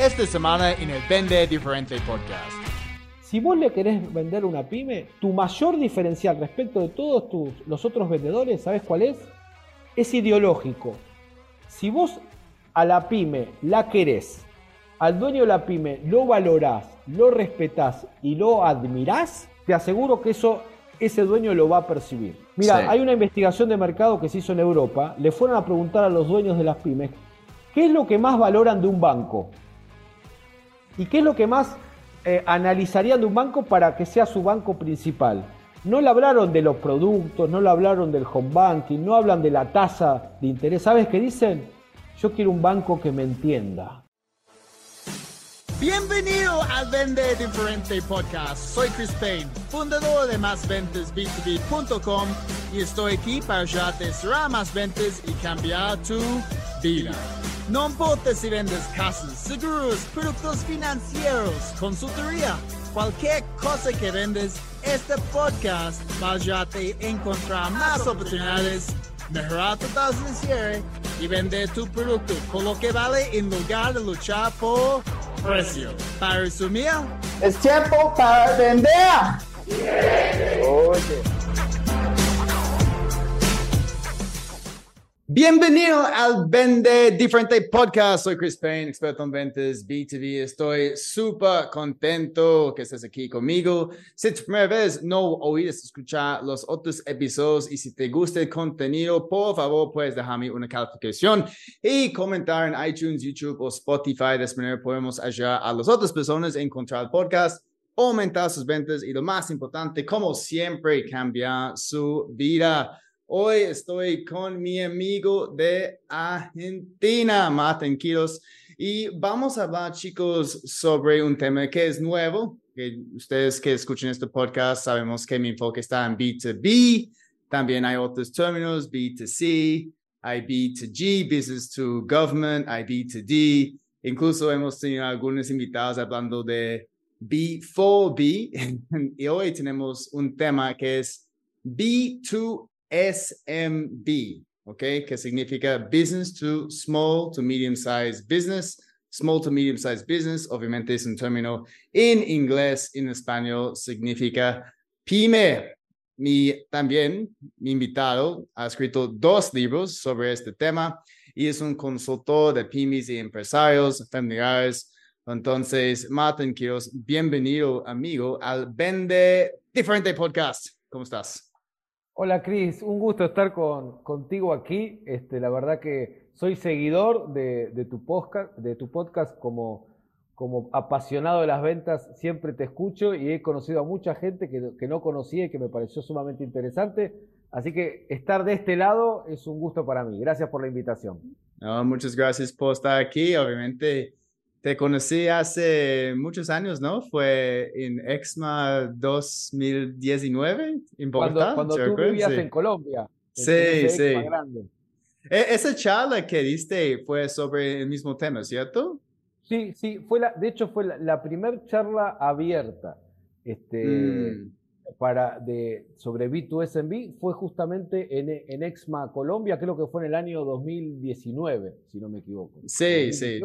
esta semana en el Vende Diferente Podcast. Si vos le querés vender una pyme, tu mayor diferencial respecto de todos tus, los otros vendedores, ¿sabes cuál es? Es ideológico. Si vos a la pyme la querés, al dueño de la pyme lo valorás, lo respetás y lo admirás, te aseguro que eso ese dueño lo va a percibir. Mira, hay una investigación de mercado que se hizo en Europa, le fueron a preguntar a los dueños de las pymes, ¿qué es lo que más valoran de un banco? ¿Y qué es lo que más eh, analizarían de un banco para que sea su banco principal? No le hablaron de los productos, no le hablaron del home banking, no hablan de la tasa de interés. ¿Sabes qué dicen? Yo quiero un banco que me entienda. Bienvenido al Vende Diferente Podcast. Soy Chris Payne, fundador de MásVentesB2B.com y estoy aquí para ayudarte a cerrar más ventas y cambiar tu vida. No importa si vendes casas, seguros, productos financieros, consultoría, cualquier cosa que vendes, este podcast va a ayudarte a encontrar más oportunidades, mejorar tu tasa de cierre y vender tu producto con lo que vale en lugar de luchar por precio. Para resumir, es tiempo para vender. Oye. Bienvenido al Vende Diferente Podcast. Soy Chris Payne, experto en ventas B2B. Estoy súper contento que estés aquí conmigo. Si es tu primera vez no oíste escuchar los otros episodios y si te gusta el contenido, por favor, puedes dejarme una calificación y comentar en iTunes, YouTube o Spotify. De esta manera podemos ayudar a las otras personas a encontrar el podcast aumentar sus ventas y lo más importante, como siempre, cambiar su vida. Hoy estoy con mi amigo de Argentina, Martin Quiros, y vamos a hablar, chicos, sobre un tema que es nuevo. Que ustedes que escuchen este podcast sabemos que mi enfoque está en B2B. También hay otros términos, B2C, hay B2G, Business to Government, hay B2D. Incluso hemos tenido algunos invitados hablando de B4B. y hoy tenemos un tema que es B2 SMB, ¿ok? Que significa Business to Small to Medium Sized Business. Small to Medium Sized Business, obviamente es un término en inglés, en español significa pyme. Mi, también mi invitado ha escrito dos libros sobre este tema y es un consultor de pymes y empresarios familiares. Entonces, Martin Quiroz, bienvenido amigo al Vende Diferente Podcast. ¿Cómo estás? Hola Cris, un gusto estar con, contigo aquí. Este, la verdad que soy seguidor de, tu, podcast, de tu podcast como, como apasionado de las ventas. Siempre te escucho y he conocido a mucha gente que, que no conocía y que me pareció sumamente interesante. Así que estar de este lado es un gusto para mí. Gracias por la invitación. muchas gracias por estar aquí. Obviamente te conocí hace muchos años, ¿no? Fue en EXMA 2019 en Bogotá. Cuando, tú vivías en Colombia. sí, sí. E, esa charla que diste fue sobre el mismo tema, ¿cierto? Sí, sí, fue la, de hecho fue la, primera charla abierta este, mm. para de, sobre B2SMB, fue justamente en, en, EXMA Colombia, creo que fue en el año 2019, si no me equivoco. Sí, sí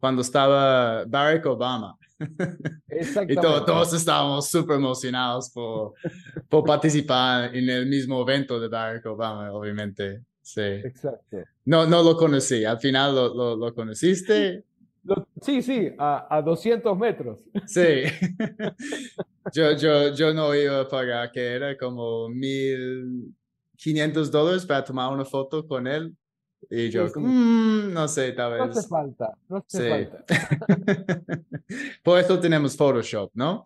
cuando estaba Barack Obama. y todos estábamos súper emocionados por, por participar en el mismo evento de Barack Obama, obviamente. Sí. Exacto. No, no lo conocí. Al final lo, lo, conociste. sí, sí, a, a 200 metros. Sí. yo, yo, yo no iba a pagar, que era como 1.500 dólares para tomar una foto con él. Y yo, mm, no sé, tal vez. No hace falta, no hace falta. Por eso tenemos Photoshop, ¿no?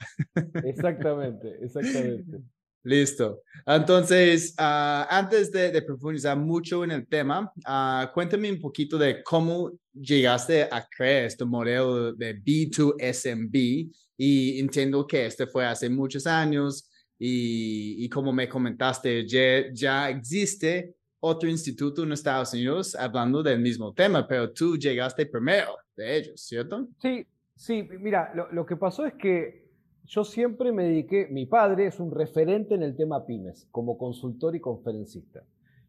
exactamente, exactamente. Listo. Entonces, uh, antes de, profundizar mucho en el tema, uh, cuéntame un poquito de cómo llegaste a crear este modelo de B2SMB y entiendo que este fue hace muchos años y, y como me comentaste, ya, ya existe otro instituto en Estados Unidos hablando del mismo tema, pero tú llegaste primero de ellos, ¿cierto? Sí, sí, mira, lo, que pasó es que yo siempre me dediqué, mi padre es un referente en el tema pymes, como consultor y conferencista.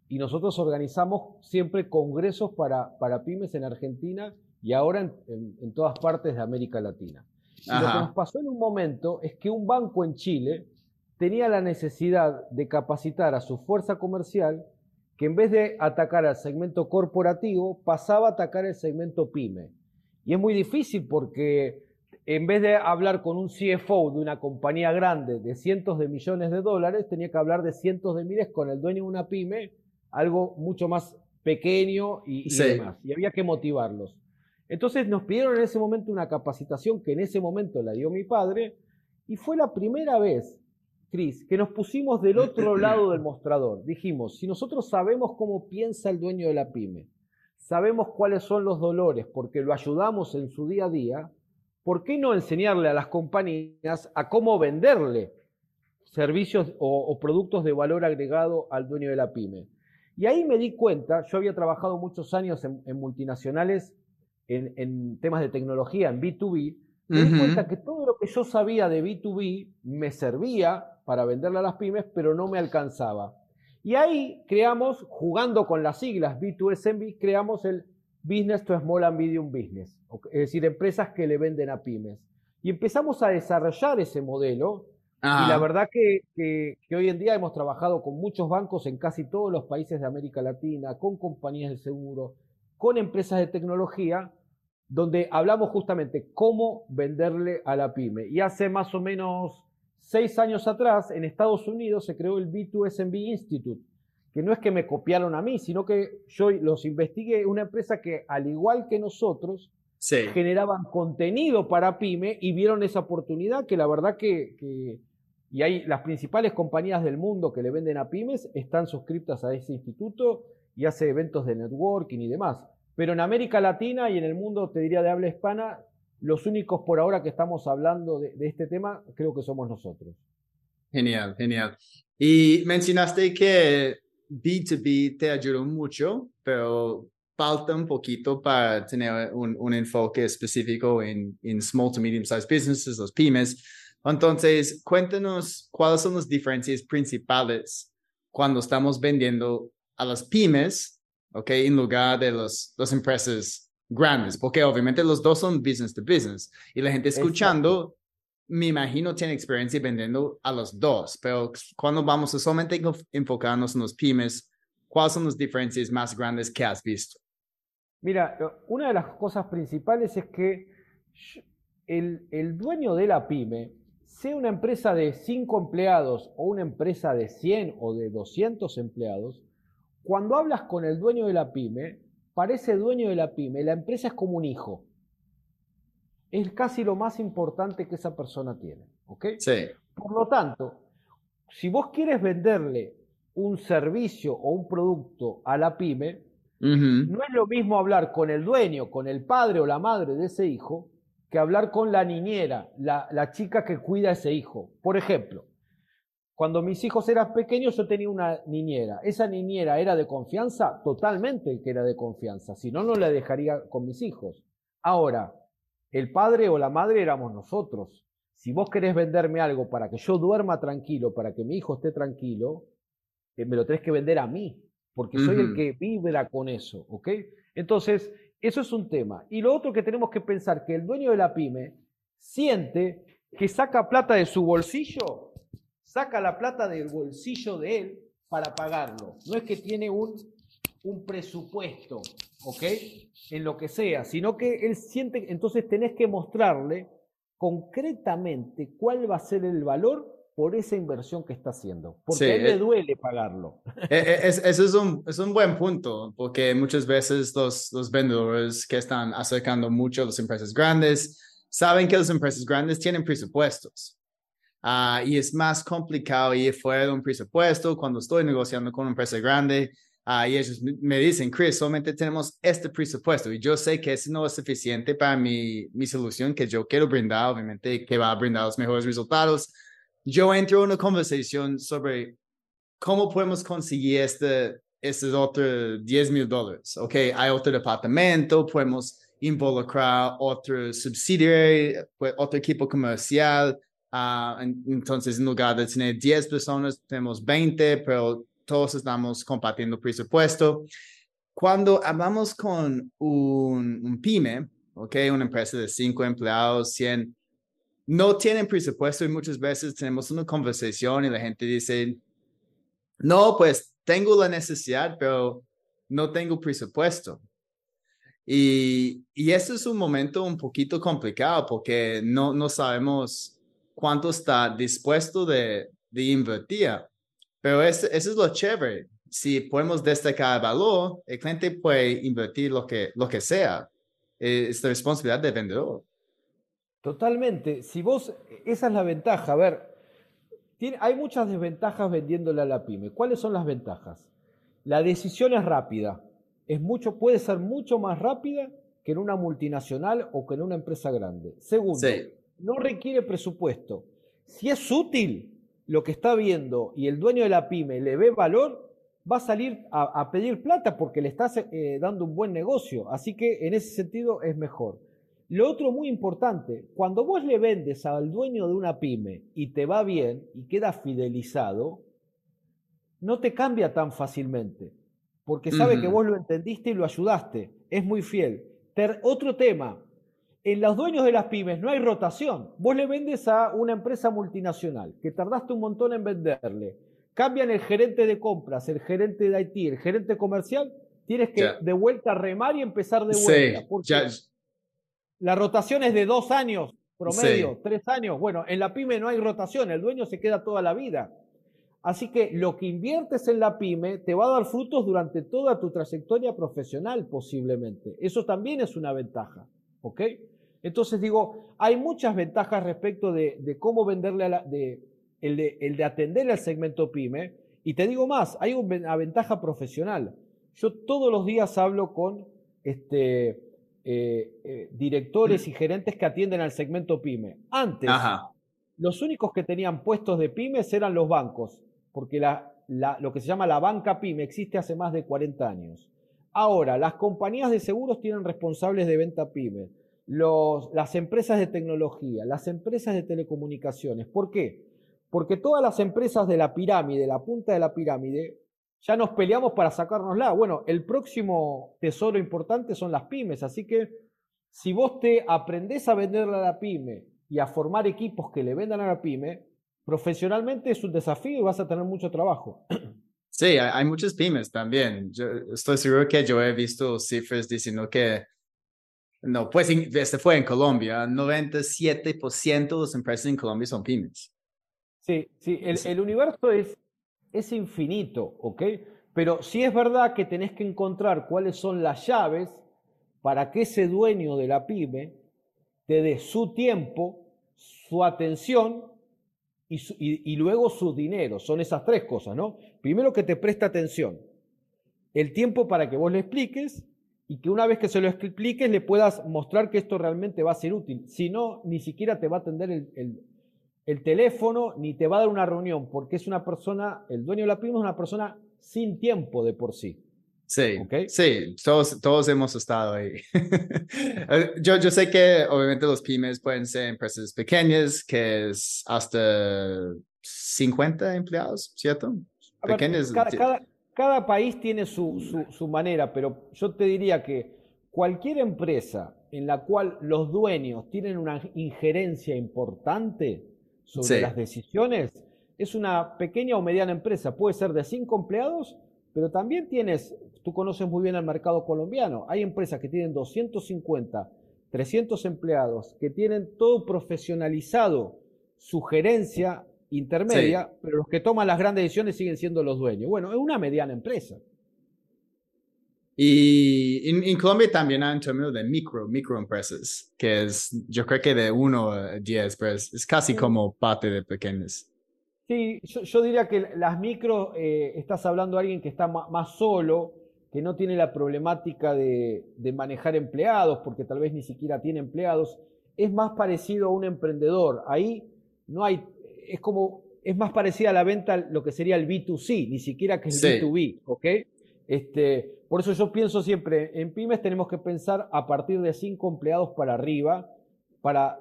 Y nosotros organizamos siempre congresos para, para pymes en Argentina y ahora en, todas partes de América Latina. Y lo que nos pasó en un momento es que un banco en Chile tenía la necesidad de capacitar a su fuerza comercial que en vez de atacar al segmento corporativo, pasaba a atacar el segmento pyme. Y es muy difícil porque en vez de hablar con un CFO de una compañía grande de cientos de millones de dólares, tenía que hablar de cientos de miles con el dueño de una pyme, algo mucho más pequeño y, demás. Y había que motivarlos. Entonces nos pidieron en ese momento una capacitación que en ese momento la dio mi padre y fue la primera vez, Cris, que nos pusimos del otro lado del mostrador. Dijimos, si nosotros sabemos cómo piensa el dueño de la pyme, sabemos cuáles son los dolores porque lo ayudamos en su día a día, ¿por qué no enseñarle a las compañías a cómo venderle servicios o, productos de valor agregado al dueño de la pyme? Y ahí me di cuenta, yo había trabajado muchos años en, multinacionales en, temas de tecnología, en B2B, me di cuenta que todo lo que yo sabía de B2B me servía para venderle a las pymes, pero no me alcanzaba. Y ahí creamos, jugando con las siglas B2SMB, creamos el Business to Small and Medium Business, es decir, empresas que le venden a pymes. Y empezamos a desarrollar ese modelo. Y la verdad que, que, hoy en día hemos trabajado con muchos bancos en casi todos los países de América Latina, con compañías de seguro, con empresas de tecnología, donde hablamos justamente cómo venderle a la pyme. Y hace más o menos seis años atrás, en Estados Unidos, se creó el B2SMB Institute, que no es que me copiaron a mí, sino que yo los investigué, una empresa que al igual que nosotros, generaban contenido para pyme y vieron esa oportunidad que la verdad que, y hay las principales compañías del mundo que le venden a pymes están suscritas a ese instituto y hace eventos de networking y demás. Pero en América Latina y en el mundo, te diría de habla hispana, los únicos por ahora que estamos hablando de este tema creo que somos nosotros. Genial, genial. Y mencionaste que B2B te ayudó mucho, pero falta un poquito para tener un, enfoque específico en, en, small to medium sized businesses, los pymes. Entonces, cuéntanos cuáles son las diferencias principales cuando estamos vendiendo a las pymes, ¿ok? En lugar de los, las empresas grandes, porque obviamente los dos son business to business y la gente escuchando me imagino tiene experiencia vendiendo a los dos, pero cuando vamos a solamente enfocarnos en los pymes, ¿cuáles son las diferencias más grandes que has visto? Mira, una de las cosas principales es que el, el dueño de la pyme, sea una empresa de 5 empleados o una empresa de 100 o de 200 empleados, cuando hablas con el dueño de la pyme, para ese dueño de la pyme, la empresa es como un hijo es casi lo más importante que esa persona tiene. ¿Ok? Sí. Por lo tanto, si vos quieres venderle un servicio o un producto a la pyme, no es lo mismo hablar con el dueño, con el padre o la madre de ese hijo, que hablar con la niñera, la, la chica que cuida a ese hijo. Por ejemplo, cuando mis hijos eran pequeños yo tenía una niñera. ¿Esa niñera era de confianza? Totalmente que era de confianza. Si no, no la dejaría con mis hijos. Ahora, el padre o la madre éramos nosotros. Si vos querés venderme algo para que yo duerma tranquilo, para que mi hijo esté tranquilo, eh, me lo tenés que vender a mí, porque soy el que vibra con eso, ¿ok? Entonces, eso es un tema. Y lo otro que tenemos que pensar, que el dueño de la pyme siente que saca plata de su bolsillo, saca la plata del bolsillo de él para pagarlo. No es que tiene un, un presupuesto, ¿ok? En lo que sea, sino que él siente, entonces tenés que mostrarle concretamente cuál va a ser el valor por esa inversión que está haciendo, porque a él le eh, duele pagarlo. Eh, eh, es, eso es un, es un buen punto, porque muchas veces los, los vendedores que están acercando mucho a las empresas grandes saben que las empresas grandes tienen presupuestos. Uh, y es más complicado ir fuera de un presupuesto cuando estoy negociando con una empresa grande Ah, y ellos me dicen, Chris, solamente tenemos este presupuesto y yo sé que ese no es suficiente para mi, mi solución que yo quiero brindar, obviamente que va a brindar los mejores resultados. Yo entro en una conversación sobre cómo podemos conseguir este, estos otros 10 mil dólares. Ok, hay otro departamento, podemos involucrar otro subsidiario, pues, otro equipo comercial. Uh, entonces, en lugar de tener 10 personas, tenemos 20, pero todos estamos compartiendo presupuesto. Cuando hablamos con un, pyme, ¿ok? Una empresa de cinco empleados, 100, no tienen presupuesto y muchas veces tenemos una conversación y la gente dice, no, pues tengo la necesidad, pero no tengo presupuesto. Y, y eso es un momento un poquito complicado porque no, no sabemos cuánto está dispuesto de, de invertir. Pero eso es lo chévere. Si podemos destacar el valor, el cliente puede invertir lo que, lo que sea. Es la responsabilidad del vendedor. Totalmente. Si vos, esa es la ventaja. A ver, tiene, hay muchas desventajas vendiéndole a la pyme. ¿Cuáles son las ventajas? La decisión es rápida es mucho, puede ser mucho más rápida que en una multinacional o que en una empresa grande. Segundo, no requiere presupuesto. Si es útil lo que está viendo y el dueño de la pyme le ve valor, va a salir a, pedir plata porque le estás eh, dando un buen negocio. Así que en ese sentido es mejor. Lo otro muy importante, cuando vos le vendes al dueño de una pyme y te va bien y queda fidelizado, no te cambia tan fácilmente porque sabe que vos lo entendiste y lo ayudaste. Es muy fiel. otro tema, en los dueños de las pymes no hay rotación. Vos le vendes a una empresa multinacional que tardaste un montón en venderle. Cambian el gerente de compras, el gerente de IT, el gerente comercial. Tienes que de vuelta remar y empezar de vuelta. La rotación es de dos años promedio, tres años. Bueno, en la pyme no hay rotación, el dueño se queda toda la vida. Así que lo que inviertes en la pyme te va a dar frutos durante toda tu trayectoria profesional posiblemente. Eso también es una ventaja. ¿Ok? Entonces digo, hay muchas ventajas respecto de, cómo venderle a la, de, el, de, el de atender al segmento pyme. Y te digo más, hay una ventaja profesional. Yo todos los días hablo con este, eh, eh, directores y gerentes que atienden al segmento pyme. Antes, los únicos que tenían puestos de pymes eran los bancos porque lo que se llama la banca pyme existe hace más de 40 años. Ahora, las compañías de seguros tienen responsables de venta pyme, las empresas de tecnología, las empresas de telecomunicaciones. ¿Por qué? Porque todas las empresas de la pirámide, la punta de la pirámide, ya nos peleamos para sacárnosla. Bueno, el próximo tesoro importante son las pymes, así que si vos te aprendés a venderle a la pyme y a formar equipos que le vendan a la pyme, profesionalmente es un desafío y vas a tener mucho trabajo. Sí, hay, muchas pymes también. Estoy seguro que yo he visto cifras diciendo que, no, pues este fue en Colombia, 97% de las empresas en Colombia son pymes. Sí, sí, el, el universo es, es infinito, ¿ok? Pero sí es verdad que tenés que encontrar cuáles son las llaves para que ese dueño de la pyme te dé su tiempo, su atención y, luego su dinero. Son esas tres cosas, ¿no? Primero que te presta atención. El tiempo para que vos le expliques y que una vez que se lo expliques le puedas mostrar que esto realmente va a ser útil. Si no, ni siquiera te va a atender el, el, teléfono ni te va a dar una reunión porque es una persona, el dueño de la pyme es una persona sin tiempo de por sí. Sí, sí, todos, todos hemos estado ahí. Yo, yo sé que obviamente los pymes pueden ser empresas pequeñas, que es hasta 50 empleados, ¿cierto? Pequeñas. cada, cada, país tiene su, su, su, manera, pero yo te diría que cualquier empresa en la cual los dueños tienen una injerencia importante sobre las decisiones, es una pequeña o mediana empresa. Puede ser de 5 empleados pero también tienes, tú conoces muy bien el mercado colombiano, hay empresas que tienen 250, 300 empleados, que tienen todo profesionalizado, su gerencia intermedia, pero los que toman las grandes decisiones siguen siendo los dueños. Bueno, es una mediana empresa. Y en, Colombia también hay un término de micro, microempresas, que es, yo creo que de 1 a 10, pero es, casi como parte de pequeñas. Sí, yo, diría que las micro, eh, estás hablando de alguien que está más solo, que no tiene la problemática de, manejar empleados, porque tal vez ni siquiera tiene empleados, es más parecido a un emprendedor. Ahí no hay, es como, es más parecida a la venta lo que sería el B2C, ni siquiera que el B2B, ¿ok? Este, por eso yo pienso siempre, en pymes tenemos que pensar a partir de cinco empleados para arriba, para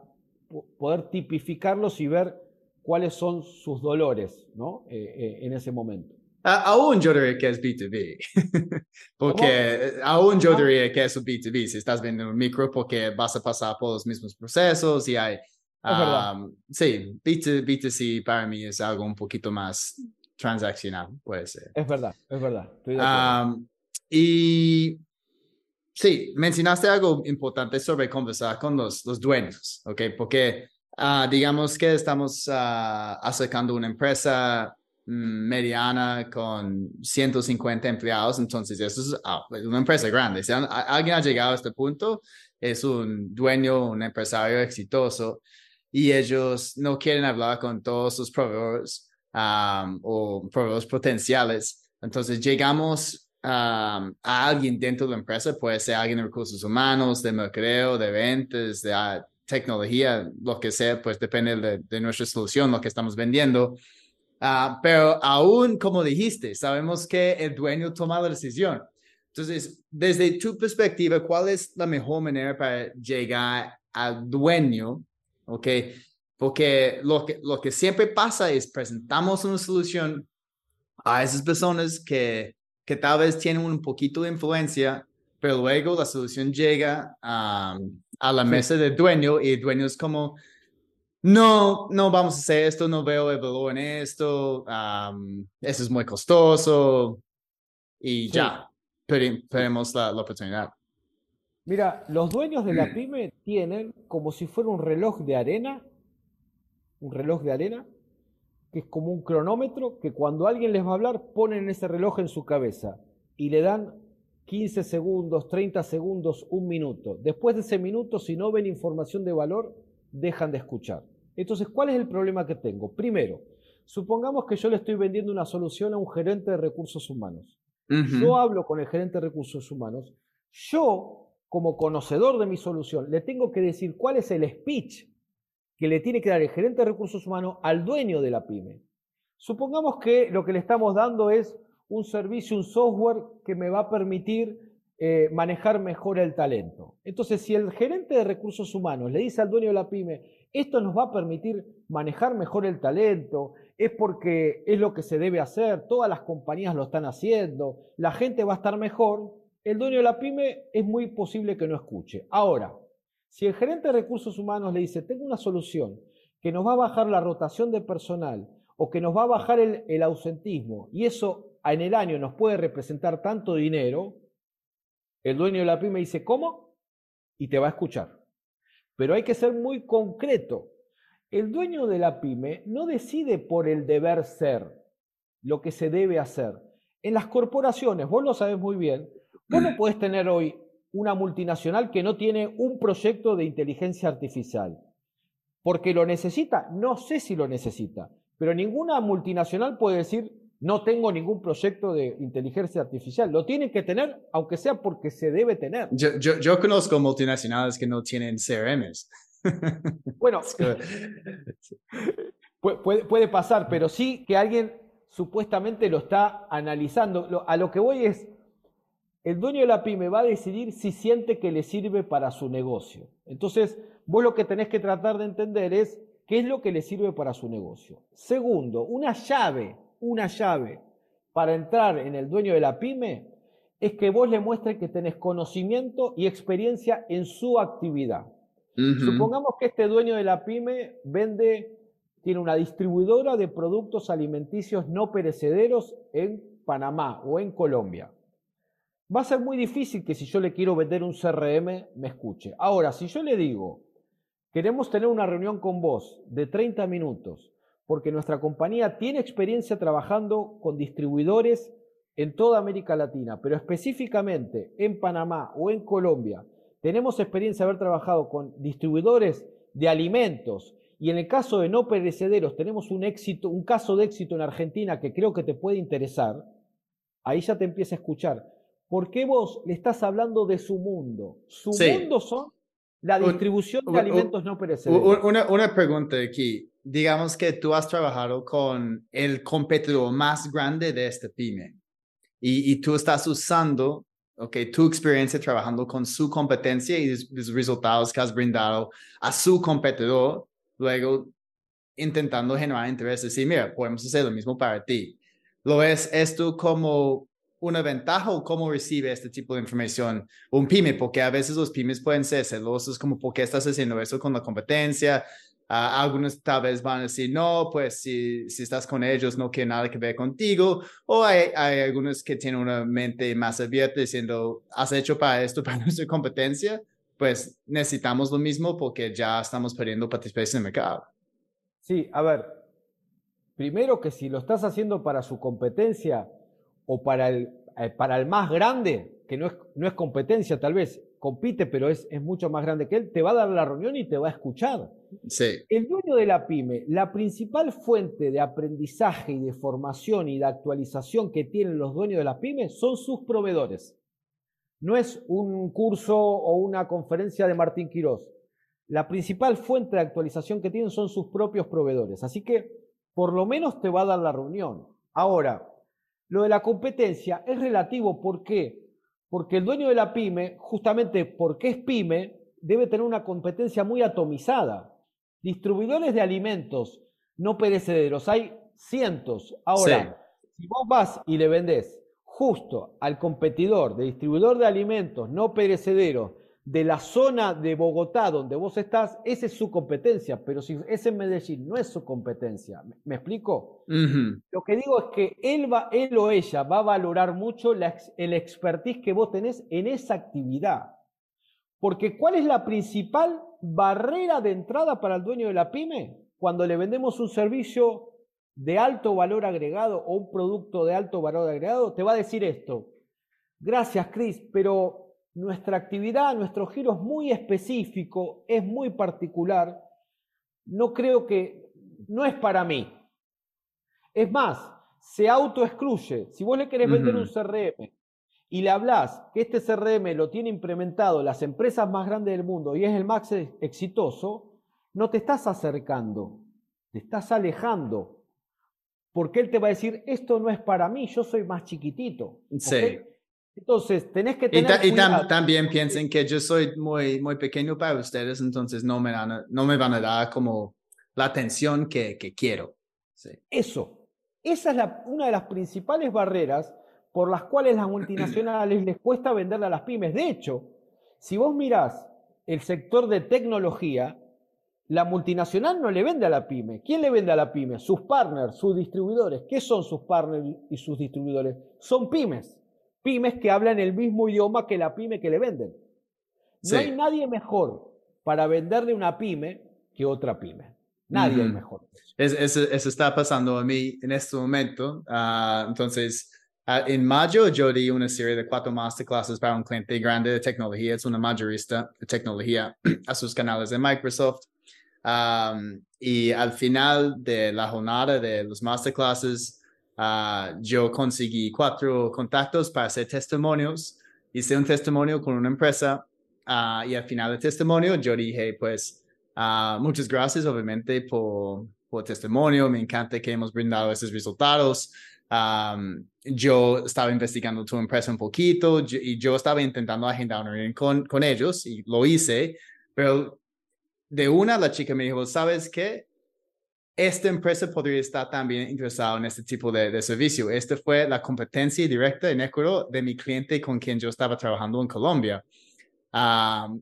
poder tipificarlos y ver cuáles son sus dolores ¿no? Eh, eh, en ese momento. aún yo diría que es B2B, porque aún yo diría que es un B2B si estás vendiendo un micro porque vas a pasar por los mismos procesos y hay... Um, sí, B2, B2C para mí es algo un poquito más transaccional, puede ser. Es verdad, es verdad. Um, y sí, mencionaste algo importante sobre conversar con los, los dueños, ¿ok? Porque uh, digamos que estamos uh, acercando una empresa Mm, mediana con 150 empleados, entonces eso es una empresa grande. Si alguien ha llegado a este punto, es un dueño, un empresario exitoso y ellos no quieren hablar con todos sus proveedores o proveedores potenciales. Entonces llegamos a alguien dentro de la empresa, puede ser alguien de recursos humanos, de mercadeo, de ventas, de ah, tecnología, lo que sea, pues depende de, nuestra solución, lo que estamos vendiendo Ah, pero aún, como dijiste, sabemos que el dueño toma la decisión. Entonces, desde tu perspectiva, ¿cuál es la mejor manera para llegar al dueño? ¿Ok? Porque lo que, lo que siempre pasa es presentamos una solución a esas personas que, que tal vez tienen un poquito de influencia, pero luego la solución llega a la mesa del dueño y el dueño es como, no, no vamos a hacer esto, no veo el valor en esto, eso es muy costoso y ya, perdemos la, oportunidad. Mira, los dueños de la mm. pyme tienen como si fuera un reloj de arena, un reloj de arena, que es como un cronómetro que cuando alguien les va a hablar ponen ese reloj en su cabeza y le dan 15 segundos, 30 segundos, un minuto. Después de ese minuto, si no ven información de valor, dejan de escuchar. Entonces, ¿cuál es el problema que tengo? Primero, supongamos que yo le estoy vendiendo una solución a un gerente de recursos humanos. Yo hablo con el gerente de recursos humanos. Yo, como conocedor de mi solución, le tengo que decir cuál es el speech que le tiene que dar el gerente de recursos humanos al dueño de la pyme. Supongamos que lo que le estamos dando es un servicio, un software que me va a permitir eh, manejar mejor el talento. Entonces, si el gerente de recursos humanos le dice al dueño de la pyme, esto nos va a permitir manejar mejor el talento, es porque es lo que se debe hacer, todas las compañías lo están haciendo, la gente va a estar mejor, el dueño de la pyme es muy posible que no escuche. Ahora, si el gerente de recursos humanos le dice, tengo una solución que nos va a bajar la rotación de personal o que nos va a bajar el, ausentismo y eso en el año nos puede representar tanto dinero, el dueño de la pyme dice, ¿cómo? Y te va a escuchar pero hay que ser muy concreto. El dueño de la pyme no decide por el deber ser lo que se debe hacer. En las corporaciones, vos lo sabés muy bien, vos no podés tener hoy una multinacional que no tiene un proyecto de inteligencia artificial. Porque lo necesita, no sé si lo necesita, pero ninguna multinacional puede decir, no tengo ningún proyecto de inteligencia artificial. Lo tienen que tener, aunque sea porque se debe tener. Yo, yo, yo conozco multinacionales que no tienen CRMs. Bueno, puede, puede, pasar, pero sí que alguien supuestamente lo está analizando. a lo que voy es, el dueño de la pyme va a decidir si siente que le sirve para su negocio. Entonces, vos lo que tenés que tratar de entender es qué es lo que le sirve para su negocio. Segundo, una llave una llave para entrar en el dueño de la pyme es que vos le muestres que tenés conocimiento y experiencia en su actividad. Supongamos que este dueño de la pyme vende, tiene una distribuidora de productos alimenticios no perecederos en Panamá o en Colombia. Va a ser muy difícil que si yo le quiero vender un CRM me escuche. Ahora, si yo le digo, queremos tener una reunión con vos de 30 minutos porque nuestra compañía tiene experiencia trabajando con distribuidores en toda América Latina, pero específicamente en Panamá o en Colombia, tenemos experiencia de haber trabajado con distribuidores de alimentos y en el caso de no perecederos tenemos un éxito, un caso de éxito en Argentina que creo que te puede interesar, ahí ya te empieza a escuchar. ¿Por qué vos le estás hablando de su mundo? Su mundo son la distribución de alimentos no perecederos. Una, una pregunta aquí digamos que tú has trabajado con el competidor más grande de este pyme y, y tú estás usando okay, tu experiencia trabajando con su competencia y los resultados que has brindado a su competidor, luego intentando generar interés. Decir, mira, podemos hacer lo mismo para ti. ¿Lo ves esto como una ventaja o cómo recibe este tipo de información un pyme? Porque a veces los pymes pueden ser celosos como, ¿por qué estás haciendo eso con la competencia? Uh, algunos tal vez van a decir, no, pues si, si estás con ellos no quiere nada que ver contigo. O hay, hay algunos que tienen una mente más abierta diciendo, has hecho para esto, para nuestra competencia, pues necesitamos lo mismo porque ya estamos perdiendo participación en el mercado. Sí, a ver, primero que si lo estás haciendo para su competencia o para el, eh, para el más grande, que no es, no es competencia tal vez, compite, pero es, es mucho más grande que él, te va a dar la reunión y te va a escuchar. Sí. El dueño de la pyme, la principal fuente de aprendizaje y de formación y de actualización que tienen los dueños de la pyme son sus proveedores. No es un curso o una conferencia de Martín Quirós. La principal fuente de actualización que tienen son sus propios proveedores. Así que por lo menos te va a dar la reunión. Ahora, lo de la competencia es relativo. ¿Por qué? Porque el dueño de la pyme, justamente porque es pyme, debe tener una competencia muy atomizada. Distribuidores de alimentos no perecederos, hay cientos. Ahora, si vos vas y le vendés justo al competidor de distribuidor de alimentos no perecederos de la zona de Bogotá donde vos estás, esa es su competencia, pero si es en Medellín, no es su competencia. ¿Me explico? Lo que digo es que él, va, él o ella va a valorar mucho la, el expertise que vos tenés en esa actividad. Porque ¿cuál es la principal barrera de entrada para el dueño de la pyme? Cuando le vendemos un servicio de alto valor agregado o un producto de alto valor agregado, te va a decir esto. Gracias, Chris, pero nuestra actividad, nuestro giro es muy específico, es muy particular, no creo que, no es para mí. Es más, se autoexcluye. Si vos le querés vender un CRM y le hablas que este CRM lo tiene implementado las empresas más grandes del mundo y es el más exitoso, no te estás acercando, te estás alejando. Porque él te va a decir, esto no es para mí, yo soy más chiquitito. Sí. Entonces, tenés que tener. Y, también piensen que yo soy muy, muy pequeño para ustedes, entonces no me, van a, no me van a dar como la atención que, que quiero. Sí. Eso. Esa es la, una de las principales barreras por las cuales las multinacionales les cuesta venderle a las pymes. De hecho, si vos mirás el sector de tecnología, la multinacional no le vende a la pyme. ¿Quién le vende a la pyme? Sus partners, sus distribuidores. ¿Qué son sus partners y sus distribuidores? Son pymes pymes que hablan el mismo idioma que la pyme que le venden. No hay nadie mejor para venderle una pyme que otra pyme. Nadie es mejor. eso, está pasando a mí en este momento. Ah, entonces, ah, en mayo yo di una serie de cuatro masterclasses para un cliente grande de tecnología. Es una mayorista de tecnología a sus canales de Microsoft. y al final de la jornada de los masterclasses, Ah, yo conseguí cuatro contactos para hacer testimonios. Hice un testimonio con una empresa ah, y al final del testimonio yo dije, pues, uh, muchas gracias obviamente por, por testimonio. Me encanta que hemos brindado esos resultados. yo estaba investigando tu empresa un poquito y yo estaba intentando agendar una reunión con, con ellos y lo hice, pero de una la chica me dijo, ¿sabes qué? Esta empresa podría estar también interesada en este tipo de, servicio. Esta fue la competencia directa en Ecuador de mi cliente con quien yo estaba trabajando en Colombia.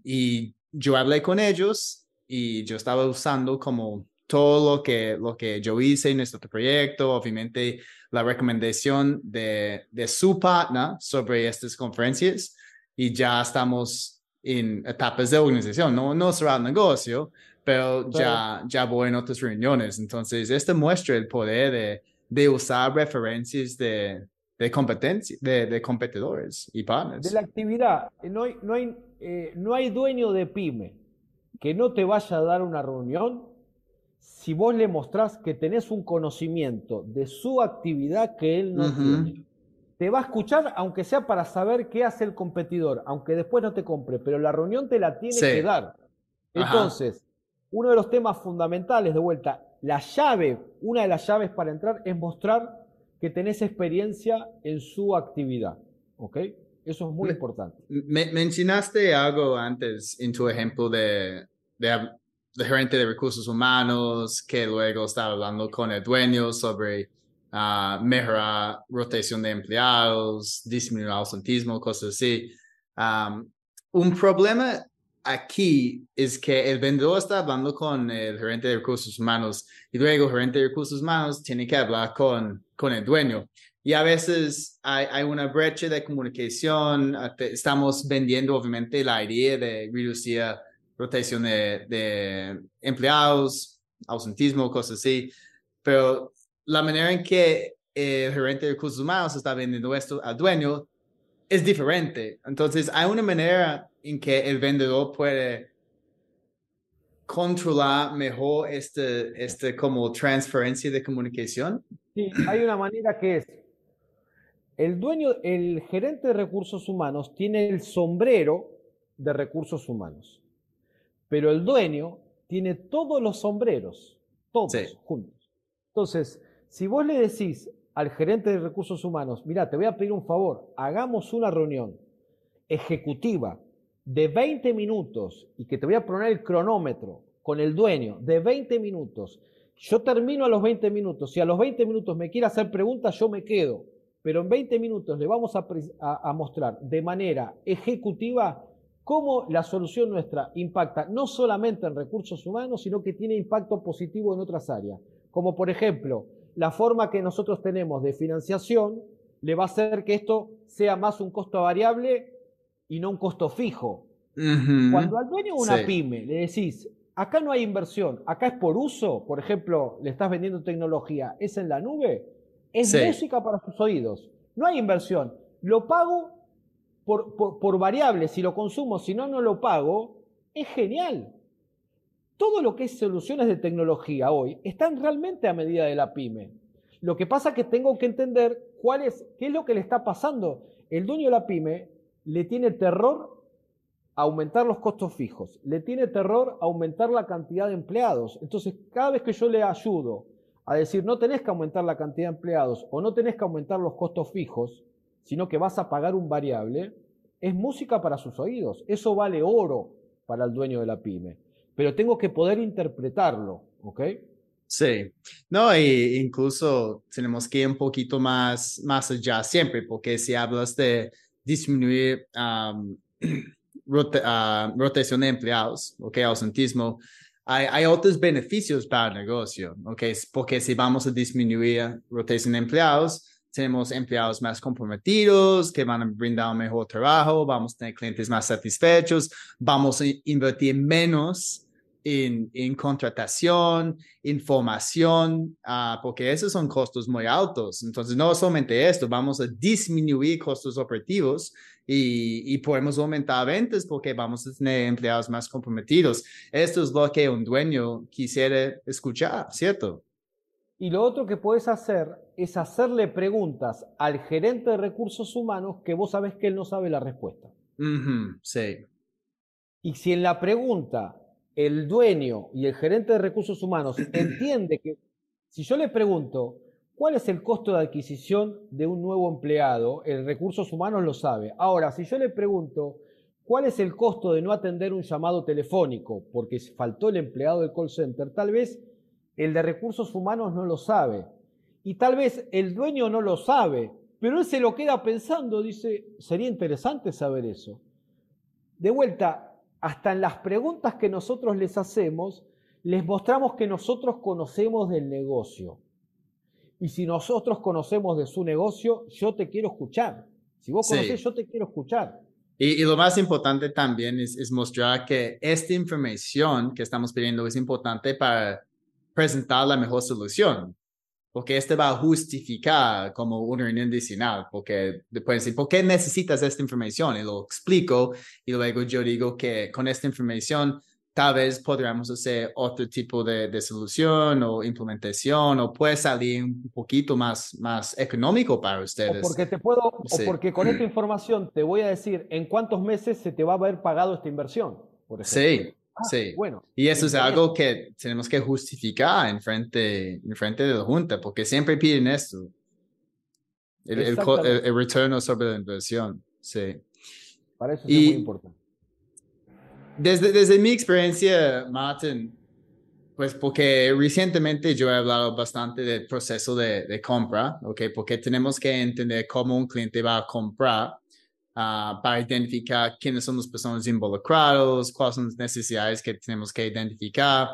y yo hablé con ellos y yo estaba usando como todo lo que, lo que yo hice en nuestro proyecto, obviamente la recomendación de, de su partner sobre estas conferencias y ya estamos en etapas de organización, no, no será el negocio, pero ya, ya voy en otras reuniones. Entonces, esto muestra el poder de, de usar referencias de, de competencia, de, de, competidores y partners. De la actividad, no hay, no, hay, eh, no hay dueño de pyme que no te vaya a dar una reunión si vos le mostrás que tenés un conocimiento de su actividad que él no tiene. Te va a escuchar, aunque sea para saber qué hace el competidor, aunque después no te compre, pero la reunión te la tiene que dar. Entonces, uno de los temas fundamentales, de vuelta, la llave, una de las llaves para entrar es mostrar que tenés experiencia en su actividad. ¿Ok? Eso es muy importante. mencionaste algo antes en tu ejemplo de, de, de, gerente de recursos humanos, que luego estaba hablando con el dueño sobre uh, mejorar rotación de empleados, disminuir el ausentismo, cosas así. Um, un problema aquí es que el vendedor está hablando con el gerente de recursos humanos y luego el gerente de recursos humanos tiene que hablar con, con el dueño. Y a veces hay, hay una brecha de comunicación, estamos vendiendo obviamente la idea de reducir rotación de, de empleados, ausentismo, cosas así, pero la manera en que el gerente de recursos humanos está vendiendo esto al dueño es diferente. Entonces, hay una manera en que el vendedor puede controlar mejor este, este como transferencia de comunicación. Sí, hay una manera que es, el dueño, el gerente de recursos humanos tiene el sombrero de recursos humanos, pero el dueño tiene todos los sombreros, todos juntos. Entonces, si vos le decís al gerente de recursos humanos, mira, te voy a pedir un favor, hagamos una reunión ejecutiva de 20 minutos y que te voy a poner el cronómetro con el dueño de 20 minutos. Yo termino a los 20 minutos. Si a los 20 minutos me quiere hacer preguntas, yo me quedo. Pero en 20 minutos le vamos a, a, mostrar de manera ejecutiva cómo la solución nuestra impacta no solamente en recursos humanos, sino que tiene impacto positivo en otras áreas. Como por ejemplo, la forma que nosotros tenemos de financiación le va a hacer que esto sea más un costo variable y no un costo fijo. Cuando al dueño de una pyme le decís, acá no hay inversión, acá es por uso, por ejemplo, le estás vendiendo tecnología, es en la nube, es música para sus oídos. No hay inversión. Lo pago por, por, variable, si lo consumo, si no, no lo pago, es genial. Todo lo que es soluciones de tecnología hoy están realmente a medida de la pyme. Lo que pasa es que tengo que entender cuál es, qué es lo que le está pasando. El dueño de la pyme le tiene terror aumentar los costos fijos, le tiene terror aumentar la cantidad de empleados. Entonces, cada vez que yo le ayudo a decir, no tenés que aumentar la cantidad de empleados o no tenés que aumentar los costos fijos, sino que vas a pagar un variable, es música para sus oídos. Eso vale oro para el dueño de la pyme. Pero tengo que poder interpretarlo, ¿ok? Sí, no, y incluso tenemos que ir un poquito más, más allá siempre, porque si hablas de disminuir rotación de empleados, ¿ok? Ausentismo, hay, hay, otros beneficios para el negocio, ¿ok? Porque si vamos a disminuir rotación de empleados, tenemos empleados más comprometidos que van a brindar un mejor trabajo, vamos a tener clientes más satisfechos, vamos a invertir menos en, en contratación, información, uh, porque esos son costos muy altos. Entonces, no solamente esto, vamos a disminuir costos operativos y, y, podemos aumentar ventas porque vamos a tener empleados más comprometidos. Esto es lo que un dueño quisiera escuchar, ¿cierto? Y lo otro que puedes hacer es hacerle preguntas al gerente de recursos humanos que vos sabes que él no sabe la respuesta. sí. Y si en la pregunta el dueño y el gerente de recursos humanos entiende que si yo le pregunto cuál es el costo de adquisición de un nuevo empleado, el recursos humanos lo sabe. Ahora, si yo le pregunto cuál es el costo de no atender un llamado telefónico porque faltó el empleado del call center, tal vez el de recursos humanos no lo sabe. Y tal vez el dueño no lo sabe, pero él se lo queda pensando, dice, sería interesante saber eso. De vuelta, hasta en las preguntas que nosotros les hacemos, les mostramos que nosotros conocemos del negocio. Y si nosotros conocemos de su negocio, yo te quiero escuchar. Si vos conoces, yo te quiero escuchar. Y, lo más importante también es, es, mostrar que esta información que estamos pidiendo es importante para presentar la mejor solución porque este va a justificar como una reunión adicional, porque después decir, ¿por qué necesitas esta información? Y lo explico y luego yo digo que con esta información tal vez podríamos hacer otro tipo de, de solución o implementación o puede salir un poquito más, más económico para ustedes. O porque te puedo, o porque con esta información te voy a decir en cuántos meses se te va a haber pagado esta inversión. Por. Sí, Ah, sí. Bueno. Y eso es algo que tenemos que justificar en frente, en frente de la Junta, porque siempre piden esto. El, el, retorno sobre la inversión. Sí. Para eso es muy importante. Desde, desde mi experiencia, Martin, Pues porque recientemente yo he hablado bastante del proceso de, de compra, ¿ok? Porque tenemos que entender cómo un cliente va a comprar uh, para identificar quiénes son las personas involucradas, cuáles son las necesidades que tenemos que identificar.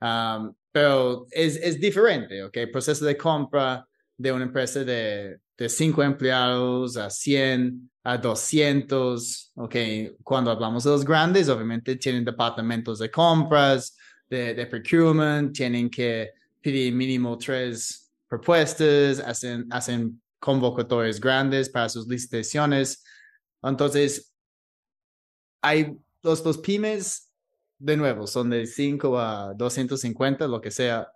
Um, pero es, es diferente, ¿ok? El proceso de compra de una empresa de, de cinco empleados a 100, a 200, ¿ok? Cuando hablamos de los grandes, obviamente tienen departamentos de compras, de, de procurement, tienen que pedir mínimo tres propuestas, hacen, hacen convocatorias grandes para sus licitaciones. Entonces, hay los, los pymes, de nuevo, son de 5 a 250, lo que sea.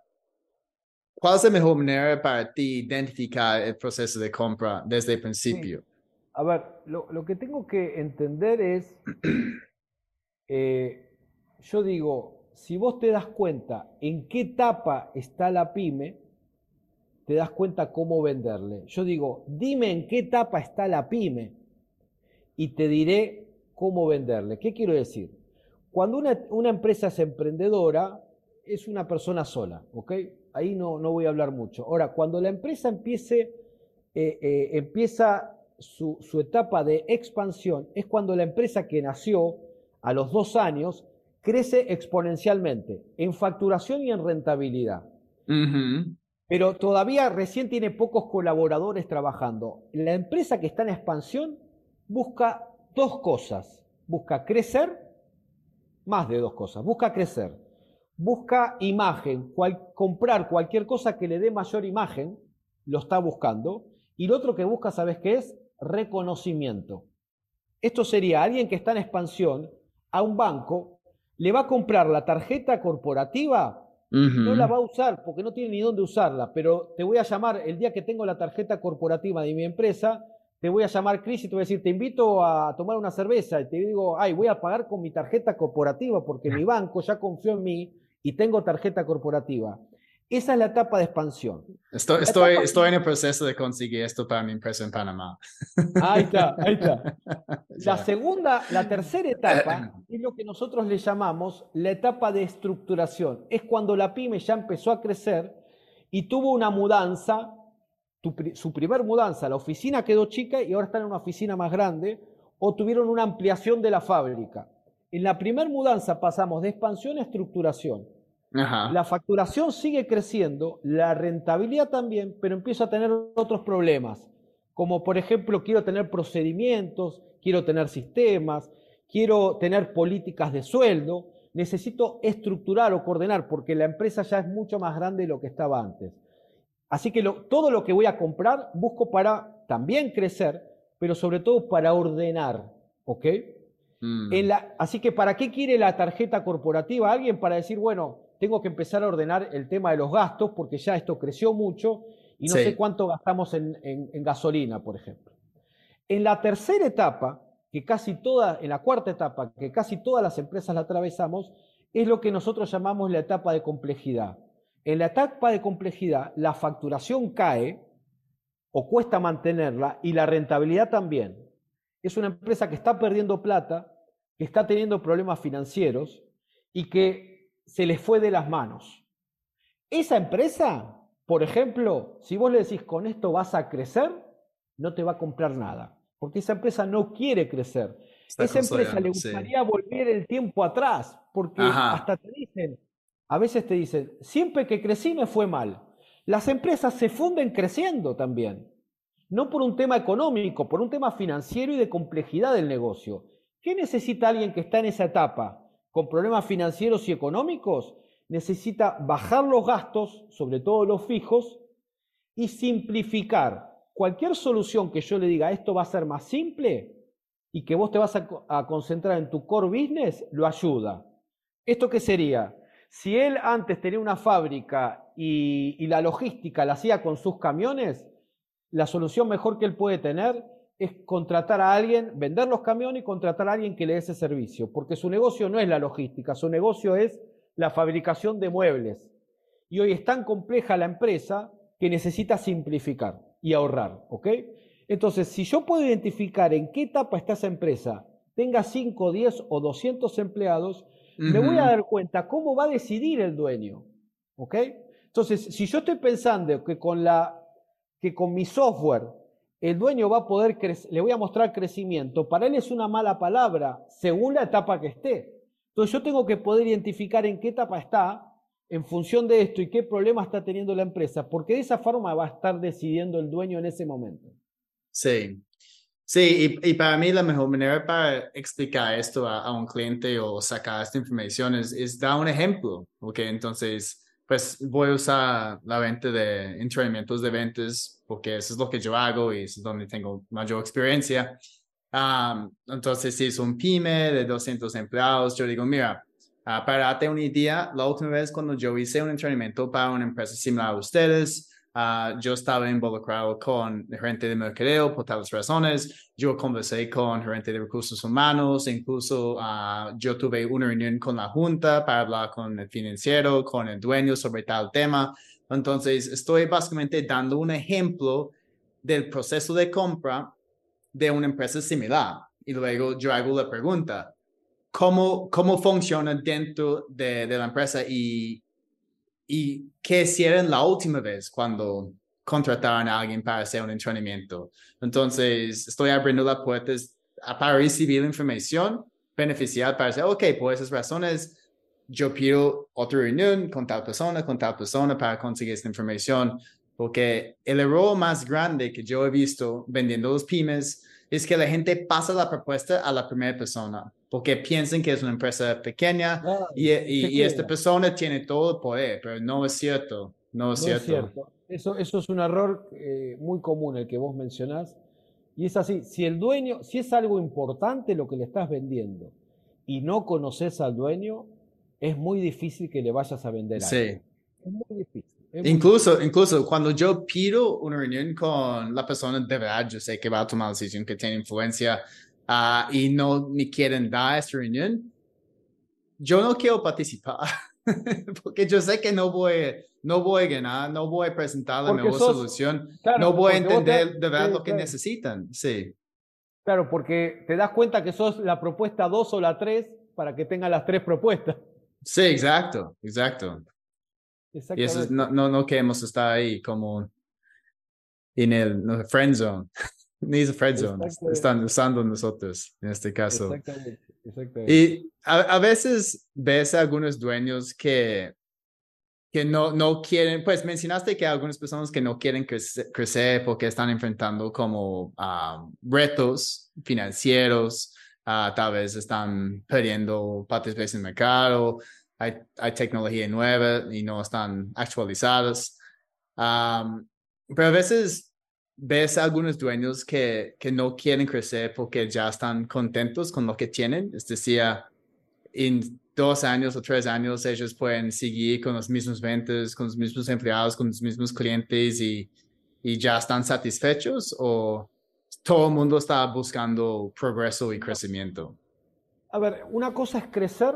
¿Cuál es la mejor manera para ti identificar el proceso de compra desde el principio? A ver, lo, lo, que tengo que entender es, eh, yo digo, si vos te das cuenta en qué etapa está la pyme, te das cuenta cómo venderle. Yo digo, dime en qué etapa está la pyme y te diré cómo venderle. ¿Qué quiero decir? Cuando una, una empresa es emprendedora, es una persona sola, ¿ok? Ahí no, no voy a hablar mucho. Ahora, cuando la empresa empiece, eh, eh, empieza su, su etapa de expansión, es cuando la empresa que nació a los dos años crece exponencialmente en facturación y en rentabilidad. Pero todavía recién tiene pocos colaboradores trabajando. La empresa que está en expansión busca dos cosas. Busca crecer, más de dos cosas. Busca crecer. Busca imagen, comprar cualquier cosa que le dé mayor imagen, lo está buscando. Y lo otro que busca, ¿sabes qué es? Reconocimiento. Esto sería alguien que está en expansión a un banco, le va a comprar la tarjeta corporativa, no la va a usar porque no tiene ni dónde usarla, pero te voy a llamar el día que tengo la tarjeta corporativa de mi empresa, te voy a llamar Chris y te voy a decir, te invito a tomar una cerveza y te digo, ay, voy a pagar con mi tarjeta corporativa porque mi banco ya confió en mí y tengo tarjeta corporativa. Esa es la etapa de expansión. Estoy, estoy, estoy en el proceso de conseguir esto para mi empresa en Panamá. Ahí está, ahí está. La segunda, la tercera etapa es lo que nosotros le llamamos la etapa de estructuración. Es cuando la pyme ya empezó a crecer y tuvo una mudanza su primer mudanza, la oficina quedó chica y ahora están en una oficina más grande, o tuvieron una ampliación de la fábrica. En la primer mudanza pasamos de expansión a estructuración. La facturación sigue creciendo, la rentabilidad también, pero empiezo a tener otros problemas, como por ejemplo quiero tener procedimientos, quiero tener sistemas, quiero tener políticas de sueldo, necesito estructurar o coordinar porque la empresa ya es mucho más grande de lo que estaba antes. Así que todo lo que voy a comprar busco para también crecer, pero sobre todo para ordenar, ¿ok? Mm. así que ¿para qué quiere la tarjeta corporativa? Alguien para decir, bueno, tengo que empezar a ordenar el tema de los gastos porque ya esto creció mucho y no sé cuánto gastamos en, en, gasolina, por ejemplo. En la tercera etapa, que casi toda, en la cuarta etapa, que casi todas las empresas la atravesamos, es lo que nosotros llamamos la etapa de complejidad. En la etapa de complejidad, la facturación cae o cuesta mantenerla y la rentabilidad también. Es una empresa que está perdiendo plata, que está teniendo problemas financieros y que se les fue de las manos. Esa empresa, por ejemplo, si vos le decís con esto vas a crecer, no te va a comprar nada, porque esa empresa no quiere crecer. esa empresa le gustaría volver el tiempo atrás, porque hasta te dicen, a veces te dicen, siempre que crecí me fue mal. Las empresas se funden creciendo también, no por un tema económico, por un tema financiero y de complejidad del negocio. ¿Qué necesita alguien que está en esa etapa con problemas financieros y económicos? Necesita bajar los gastos, sobre todo los fijos, y simplificar. Cualquier solución que yo le diga, esto va a ser más simple y que vos te vas a, concentrar en tu core business, lo ayuda. ¿Esto qué sería? Si él antes tenía una fábrica y, la logística la hacía con sus camiones, la solución mejor que él puede tener es contratar a alguien, vender los camiones y contratar a alguien que le dé ese servicio, porque su negocio no es la logística, su negocio es la fabricación de muebles. Y hoy es tan compleja la empresa que necesita simplificar y ahorrar, ¿ok? Entonces, si yo puedo identificar en qué etapa está esa empresa, tenga 5, 10 o 200 empleados, me voy a dar cuenta cómo va a decidir el dueño. ¿Ok? Entonces, si yo estoy pensando que con, la, que con mi software el dueño va a poder crecer, le voy a mostrar crecimiento, para él es una mala palabra según la etapa que esté. Entonces yo tengo que poder identificar en qué etapa está en función de esto y qué problema está teniendo la empresa, porque de esa forma va a estar decidiendo el dueño en ese momento. Sí, sí, y, para mí la mejor manera para explicar esto a, un cliente o sacar esta información es, es dar un ejemplo, ¿ok? Entonces, pues voy a usar la venta de entrenamientos de ventas porque eso es lo que yo hago y es donde tengo mayor experiencia. entonces, si es un pyme de 200 empleados, yo digo, mira, uh, para darte una idea, la última vez cuando yo hice un entrenamiento para una empresa similar a ustedes, Uh, yo estaba involucrado con gerente de mercadeo por tales razones. Yo conversé con gerente de recursos humanos. Incluso uh, yo tuve una reunión con la junta para hablar con el financiero, con el dueño sobre tal tema. Entonces, estoy básicamente dando un ejemplo del proceso de compra de una empresa similar. Y luego yo hago la pregunta, ¿cómo, cómo funciona dentro de, de la empresa y y qué hicieron la última vez cuando contrataron a alguien para hacer un entrenamiento. Entonces, estoy abriendo las puertas para recibir información beneficial para decir, ok, por esas razones, yo pido otra reunión con tal persona, con tal persona para conseguir esta información, porque el error más grande que yo he visto vendiendo los pymes es que la gente pasa la propuesta a la primera persona porque piensan que es una empresa pequeña ah, y, y, esta persona tiene todo el poder, pero no es cierto, no es, cierto. Eso, eso es un error eh, muy común el que vos mencionás. Y es así, si el dueño, si es algo importante lo que le estás vendiendo y no conoces al dueño, es muy difícil que le vayas a vender algo. Sí. Es muy difícil. incluso, incluso cuando yo pido una reunión con la persona de verdad, yo sé que va a tomar la decisión que tiene influencia Ah, y no me quieren dar esta reunión, yo no quiero participar porque yo sé que no voy, no voy a ganar, no voy a presentar la mejor solución, no voy a entender de verdad lo que necesitan. Sí. Claro, porque te das cuenta que sos la propuesta 2 o la 3 para que tengan las tres propuestas. Sí, exacto, exacto. Y eso no, no, no queremos estar ahí como en el friend zone. Ni friend zone, están usando nosotros en este caso. Exactamente, Y a, veces ves a algunos dueños que, que no, no quieren, pues mencionaste que hay algunas personas que no quieren crecer, porque están enfrentando como ah, retos financieros, ah, tal vez están perdiendo partes en el mercado, hay, hay tecnología nueva y no están actualizadas. pero a veces ves a algunos dueños que, que no quieren crecer porque ya están contentos con lo que tienen. Es decir, en dos años o tres años ellos pueden seguir con los mismos ventas, con los mismos empleados, con los mismos clientes y, y ya están satisfechos o todo el mundo está buscando progreso y crecimiento. A ver, una cosa es crecer,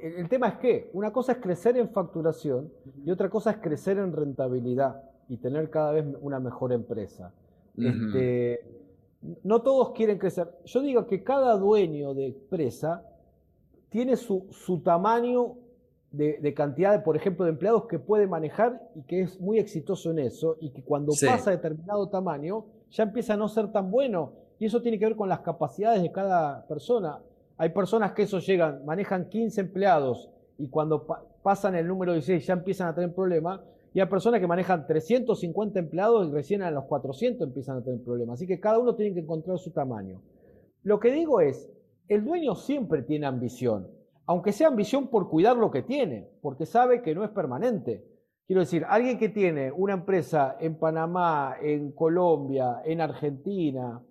el tema es que una cosa es crecer en facturación y otra cosa es crecer en rentabilidad y tener cada vez una mejor empresa. este, no todos quieren crecer. Yo digo que cada dueño de empresa tiene su, su tamaño de, cantidad, de, por ejemplo, de empleados que puede manejar y que es muy exitoso en eso y que cuando pasa determinado tamaño ya empieza a no ser tan bueno. Y eso tiene que ver con las capacidades de cada persona. Hay personas que eso llegan, manejan 15 empleados y cuando pasan el número 16 ya empiezan a tener problemas y hay personas que manejan 350 empleados y recién a los 400 empiezan a tener problemas. Así que cada uno tiene que encontrar su tamaño. Lo que digo es, el dueño siempre tiene ambición, aunque sea ambición por cuidar lo que tiene, porque sabe que no es permanente. Quiero decir, alguien que tiene una empresa en Panamá, en Colombia, en Argentina,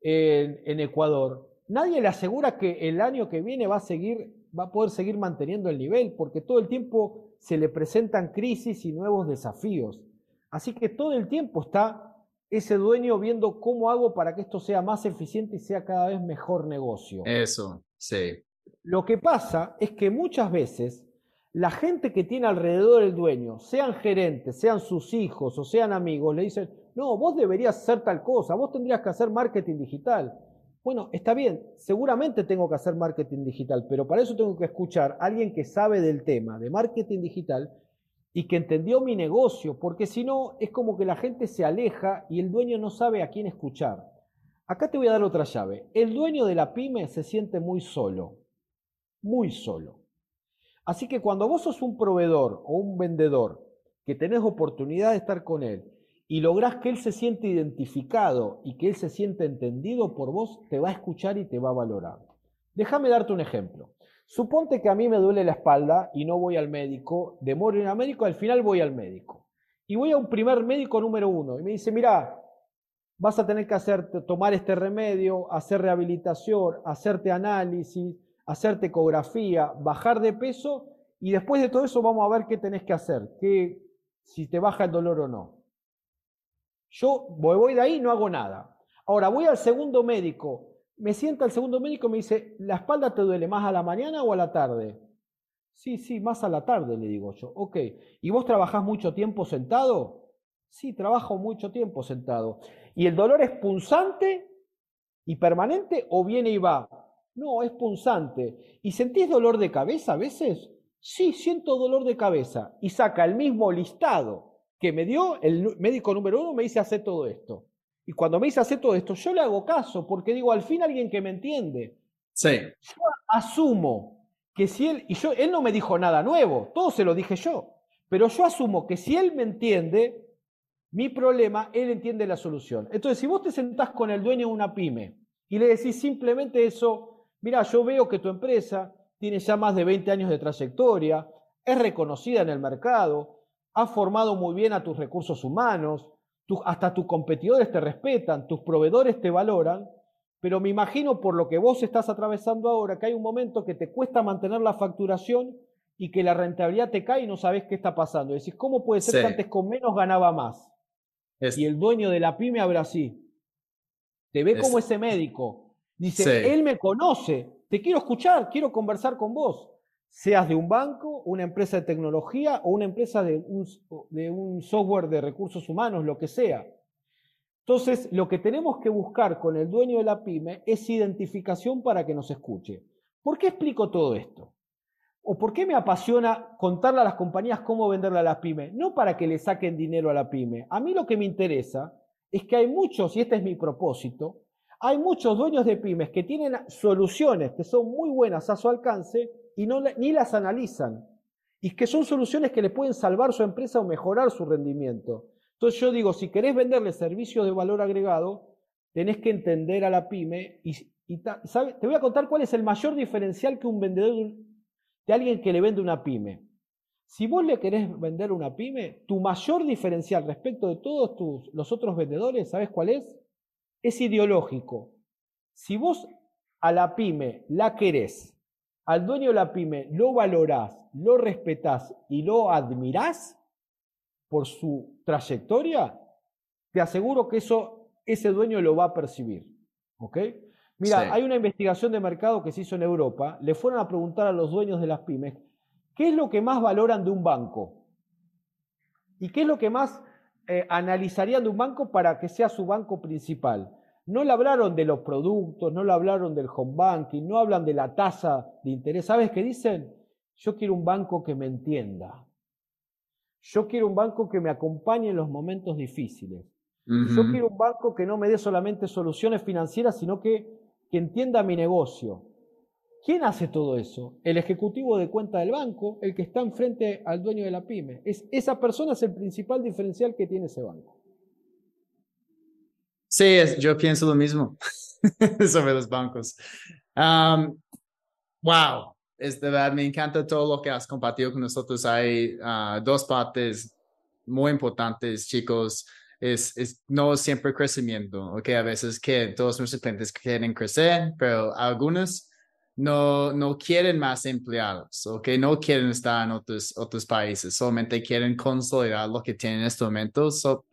en, en Ecuador, nadie le asegura que el año que viene va a seguir, va a poder seguir manteniendo el nivel, porque todo el tiempo se le presentan crisis y nuevos desafíos. Así que todo el tiempo está ese dueño viendo cómo hago para que esto sea más eficiente y sea cada vez mejor negocio. Eso, sí. Lo que pasa es que muchas veces la gente que tiene alrededor del dueño, sean gerentes, sean sus hijos o sean amigos, le dicen, no, vos deberías hacer tal cosa, vos tendrías que hacer marketing digital. Bueno, está bien, seguramente tengo que hacer marketing digital, pero para eso tengo que escuchar a alguien que sabe del tema de marketing digital y que entendió mi negocio, porque si no es como que la gente se aleja y el dueño no sabe a quién escuchar. Acá te voy a dar otra llave. El dueño de la pyme se siente muy solo, muy solo. Así que cuando vos sos un proveedor o un vendedor que tenés oportunidad de estar con él y lográs que él se siente identificado y que él se siente entendido por vos, te va a escuchar y te va a valorar. Déjame darte un ejemplo. Suponte que a mí me duele la espalda y no voy al médico, demoro en al médico, al final voy al médico. Y voy a un primer médico número uno y me dice, mira, vas a tener que hacer, tomar este remedio, hacer rehabilitación, hacerte análisis, hacerte ecografía, bajar de peso y después de todo eso vamos a ver qué tenés que hacer, qué, si te baja el dolor o no. Yo voy de ahí y no hago nada. Ahora voy al segundo médico, me sienta el segundo médico y me dice, ¿la espalda te duele más a la mañana o a la tarde? Sí, sí, más a la tarde, le digo yo. Ok, ¿y vos trabajás mucho tiempo sentado? Sí, trabajo mucho tiempo sentado. ¿Y el dolor es punzante y permanente o viene y va? No, es punzante. ¿Y sentís dolor de cabeza a veces? Sí, siento dolor de cabeza. Y saca el mismo listado que me dio el médico número uno, me dice hacer todo esto. Y cuando me dice hacer todo esto, yo le hago caso, porque digo, al fin alguien que me entiende. Sí. Yo asumo que si él, y yo, él no me dijo nada nuevo, todo se lo dije yo, pero yo asumo que si él me entiende, mi problema, él entiende la solución. Entonces, si vos te sentás con el dueño de una pyme y le decís simplemente eso, mira, yo veo que tu empresa tiene ya más de 20 años de trayectoria, es reconocida en el mercado, has formado muy bien a tus recursos humanos, hasta tus competidores te respetan, tus proveedores te valoran, pero me imagino por lo que vos estás atravesando ahora, que hay un momento que te cuesta mantener la facturación y que la rentabilidad te cae y no sabes qué está pasando. Decís, ¿cómo puede ser que antes con menos ganaba más? Y el dueño de la pyme habla así. Te ve como ese médico. Dice, él me conoce, te quiero escuchar, quiero conversar con vos seas de un banco, una empresa de tecnología o una empresa de un, de un, software de recursos humanos, lo que sea. Entonces, lo que tenemos que buscar con el dueño de la pyme es identificación para que nos escuche. ¿Por qué explico todo esto? ¿O por qué me apasiona contarle a las compañías cómo venderle a las pymes? No para que le saquen dinero a la pyme. A mí lo que me interesa es que hay muchos, y este es mi propósito, hay muchos dueños de pymes que tienen soluciones que son muy buenas a su alcance, y ni las analizan. Y que son soluciones que le pueden salvar su empresa o mejorar su rendimiento. Entonces yo digo, si querés venderle servicios de valor agregado, tenés que entender a la pyme y, te voy a contar cuál es el mayor diferencial que un vendedor de alguien que le vende una pyme. Si vos le querés vender una pyme, tu mayor diferencial respecto de todos tus, los otros vendedores, ¿sabes cuál es? Es ideológico. Si vos a la pyme la querés al dueño de la pyme lo valorás, lo respetás y lo admirás por su trayectoria, te aseguro que eso, ese dueño lo va a percibir. ¿Ok? Mira, hay una investigación de mercado que se hizo en Europa. Le fueron a preguntar a los dueños de las pymes qué es lo que más valoran de un banco y qué es lo que más eh, analizarían de un banco para que sea su banco principal. No le hablaron de los productos, no le hablaron del home banking, no hablan de la tasa de interés. ¿Sabes qué dicen? Yo quiero un banco que me entienda. Yo quiero un banco que me acompañe en los momentos difíciles. Yo quiero un banco que no me dé solamente soluciones financieras, sino que, que entienda mi negocio. ¿Quién hace todo eso? El ejecutivo de cuenta del banco, el que está enfrente al dueño de la pyme. Es, esa persona es el principal diferencial que tiene ese banco. Sí, yo pienso lo mismo sobre los bancos. wow, es de verdad, me encanta todo lo que has compartido con nosotros. Hay ah, dos partes muy importantes, chicos. Es, es, no siempre crecimiento, ok, a veces que todos nuestros clientes quieren crecer, pero algunos no, no quieren más empleados, ok, no quieren estar en otros, otros países, solamente quieren consolidar lo que tienen en este momento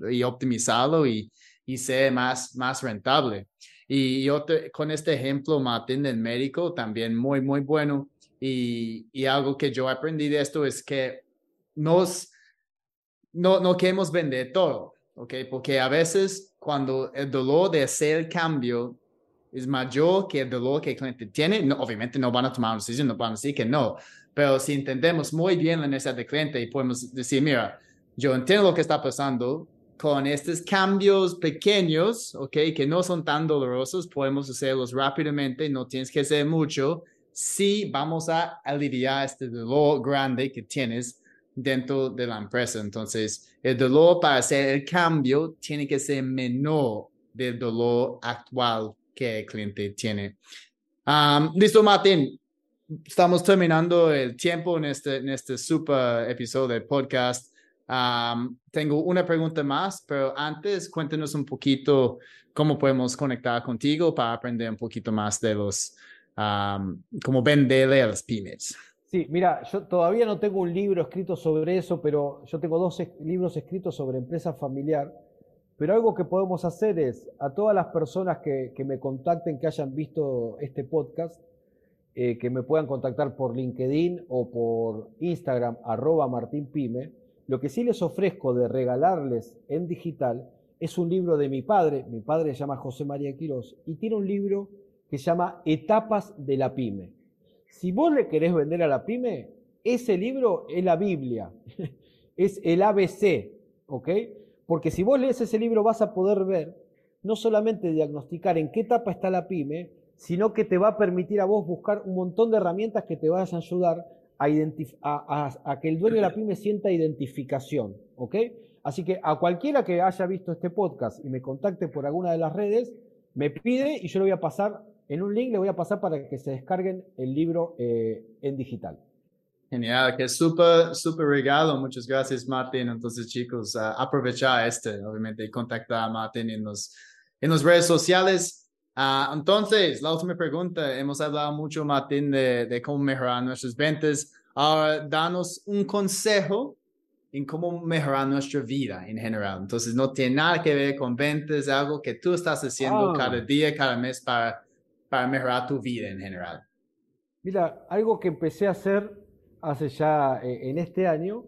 y optimizarlo y, y sea más, más rentable. Y yo con este ejemplo, Martín, del médico, también muy, muy bueno. Y, y algo que yo aprendí de esto es que nos, no, no queremos vender todo, ¿ok? Porque a veces cuando el dolor de hacer el cambio es mayor que el dolor que el cliente tiene, no, obviamente no van a tomar una decisión, no van a decir que no, pero si entendemos muy bien la necesidad del cliente y podemos decir, mira, yo entiendo lo que está pasando, con estos cambios pequeños, ¿ok? Que no son tan dolorosos, podemos hacerlos rápidamente, no tienes que hacer mucho. Si vamos a aliviar este dolor grande que tienes dentro de la empresa. Entonces, el dolor para hacer el cambio tiene que ser menor del dolor actual que el cliente tiene. Listo, Martín. Estamos terminando el tiempo en este, en este super episodio del podcast tengo una pregunta más, pero antes cuéntenos un poquito cómo podemos conectar contigo para aprender un poquito más de los, cómo venderle a las pymes. Sí, mira, yo todavía no tengo un libro escrito sobre eso, pero yo tengo dos libros escritos sobre empresa familiar. Pero algo que podemos hacer es a todas las personas que, que me contacten, que hayan visto este podcast, eh, que me puedan contactar por LinkedIn o por Instagram, arroba lo que sí les ofrezco de regalarles en digital es un libro de mi padre, mi padre se llama José María Quirós, y tiene un libro que se llama Etapas de la Pyme. Si vos le querés vender a la pyme, ese libro es la Biblia, es el ABC, ¿ok? Porque si vos lees ese libro vas a poder ver, no solamente diagnosticar en qué etapa está la pyme, sino que te va a permitir a vos buscar un montón de herramientas que te vayan a ayudar a, que el dueño de la pyme sienta identificación, ¿ok? Así que a cualquiera que haya visto este podcast y me contacte por alguna de las redes, me pide y yo le voy a pasar, en un link le voy a pasar para que se descarguen el libro eh, en digital. Genial, que súper, súper regalo. Muchas gracias, Martín. Entonces, chicos, uh, aprovechar este, obviamente, y contactar a Martín en, los, en las redes sociales. Ah, entonces, la última pregunta. Hemos hablado mucho, Martín, de, de cómo mejorar nuestras ventas. Ahora, danos un consejo en cómo mejorar nuestra vida en general. Entonces, no tiene nada que ver con ventas, es algo que tú estás haciendo ah. cada día, cada mes para, para mejorar tu vida en general. Mira, algo que empecé a hacer hace ya eh, en este año,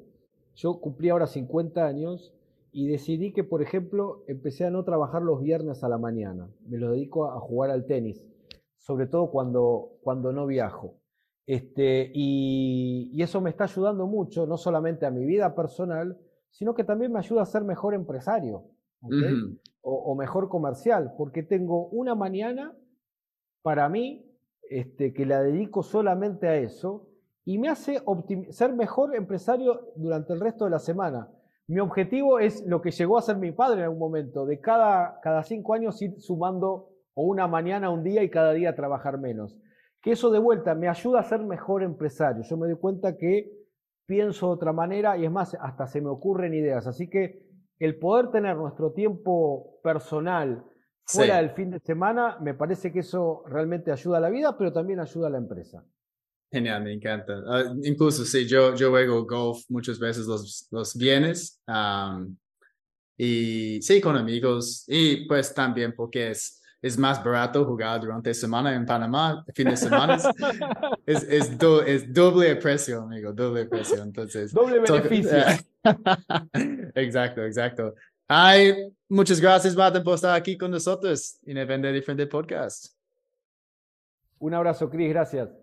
yo cumplí ahora 50 años y decidí que, por ejemplo, empecé a no trabajar los viernes a la mañana. Me lo dedico a jugar al tenis, sobre todo cuando, cuando no viajo. Este, y, eso me está ayudando mucho, no solamente a mi vida personal, sino que también me ayuda a ser mejor empresario o, mejor comercial, porque tengo una mañana para mí este, que la dedico solamente a eso y me hace ser mejor empresario durante el resto de la semana. Mi objetivo es lo que llegó a ser mi padre en algún momento, de cada, cada cinco años ir sumando o una mañana, un día y cada día trabajar menos. Que eso de vuelta me ayuda a ser mejor empresario. Yo me doy cuenta que pienso de otra manera y es más, hasta se me ocurren ideas. Así que el poder tener nuestro tiempo personal fuera del fin de semana, me parece que eso realmente ayuda a la vida, pero también ayuda a la empresa. Genial, me encanta. Ah, incluso sí, yo, yo juego golf muchas veces los, los viernes. y sí, con amigos. Y pues también porque es, es más barato jugar durante semana en Panamá, fin de semana. es, es, es doble precio, amigo, doble precio. Entonces, doble beneficio. exacto, exacto. Ay, muchas gracias, Martin, por estar aquí con nosotros en el Vender Diferente Podcast. Un abrazo, Cris, gracias.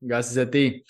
Gracias a ti.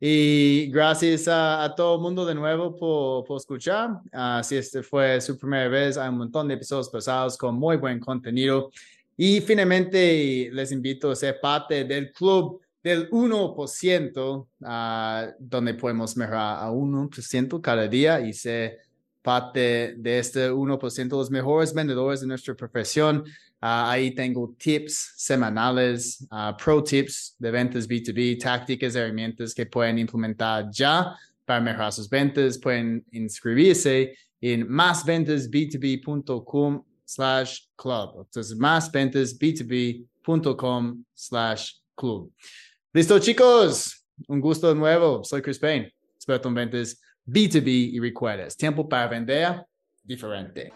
Y gracias a, todo el mundo de nuevo por, por escuchar. Uh, si este fue su primera vez, hay un montón de episodios pasados con muy buen contenido. Y finalmente les invito a ser parte del club del 1%, uh, donde podemos mejorar a 1% cada día y ser parte de este 1% los mejores vendedores de nuestra profesión. Ah, ahí tengo tips semanales, uh, pro tips de ventas B2B, tácticas, herramientas que pueden implementar ya para mejorar sus ventas. Pueden inscribirse en másventasb2b.com slash club. Entonces, másventasb2b.com slash club. Listo, chicos. Un gusto nuevo. Soy Chris Payne, experto en ventas B2B y recuerdas, tiempo para vender diferente.